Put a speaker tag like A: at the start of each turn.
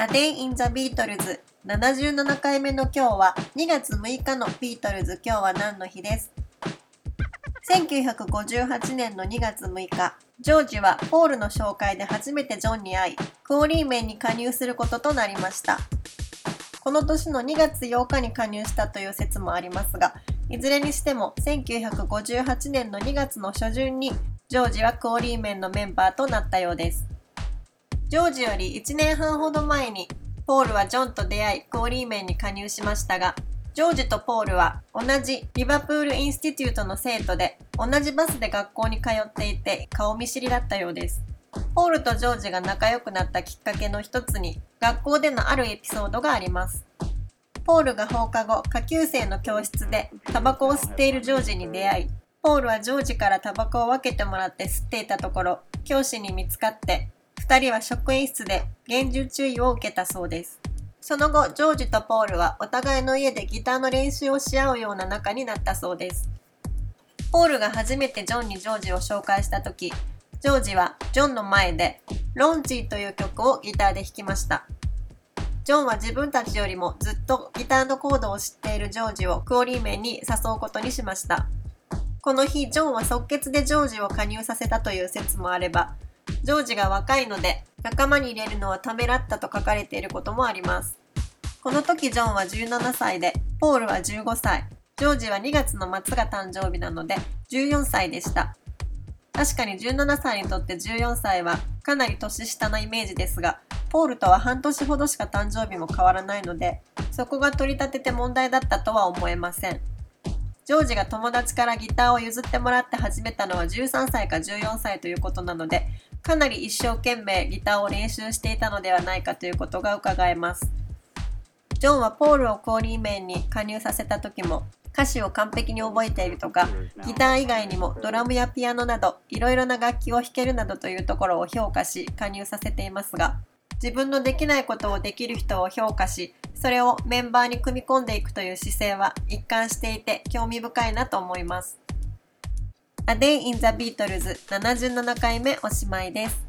A: A Day in the Beatles 77回目の今日は2月6日のビートルズ。今日は何の日です？1958年の2月6日。ジョージはポールの紹介で初めてジョンに会いクオリーメンに加入することとなりました。この年の2月8日に加入したという説もありますがいずれにしても1958年の2月の初旬にジョージはクオリーメンのメンバーとなったようです。ジョージより1年半ほど前にポールはジョンと出会いクオリーメンに加入しましたがジョージとポールは同じリバプールインスティテュートの生徒で同じバスで学校に通っていて顔見知りだったようです。ポールとジョージが仲良くなったきっかけの一つに学校でのあるエピソードがあります。ポールが放課後下級生の教室でタバコを吸っているジョージに出会いポールはジョージからタバコを分けてもらって吸っていたところ教師に見つかって2人は職員室で厳重注意を受けたそうです。その後、ジョージとポールはお互いの家でギターの練習をし合うような仲になったそうです。ポールが初めてジョンにジョージを紹介した時、ジョージはジョンの前でロンチーという曲をギターで弾きました。ジョンは自分たちよりもずっとギターのコードを知っているジョージをクオリーメンに誘うことにしました。この日、ジョンは即決でジョージを加入させたという説もあれば、ジョージが若いので仲間に入れるのはためらったと書かれていることもあります。この時ジョンは17歳で、ポールは15歳、ジョージは2月の末が誕生日なので14歳でした。確かに17歳にとって14歳はかなり年下なイメージですが、ポールとは半年ほどしか誕生日も変わらないので、そこが取り立てて問題だったとは思えません。ジョージが友達からギターを譲ってもらって始めたのは13歳か14歳ということなので、かなり一生懸命ギターを練習していたのではないかということが伺えます。ジョンはポールをコーリーメンに加入させた時も歌詞を完璧に覚えているとかギター以外にもドラムやピアノなどいろいろな楽器を弾けるなどというところを評価し加入させていますが自分のできないことをできる人を評価しそれをメンバーに組み込んでいくという姿勢は一貫していて興味深いなと思います。A Day in the Beatles 77回目おしまいです。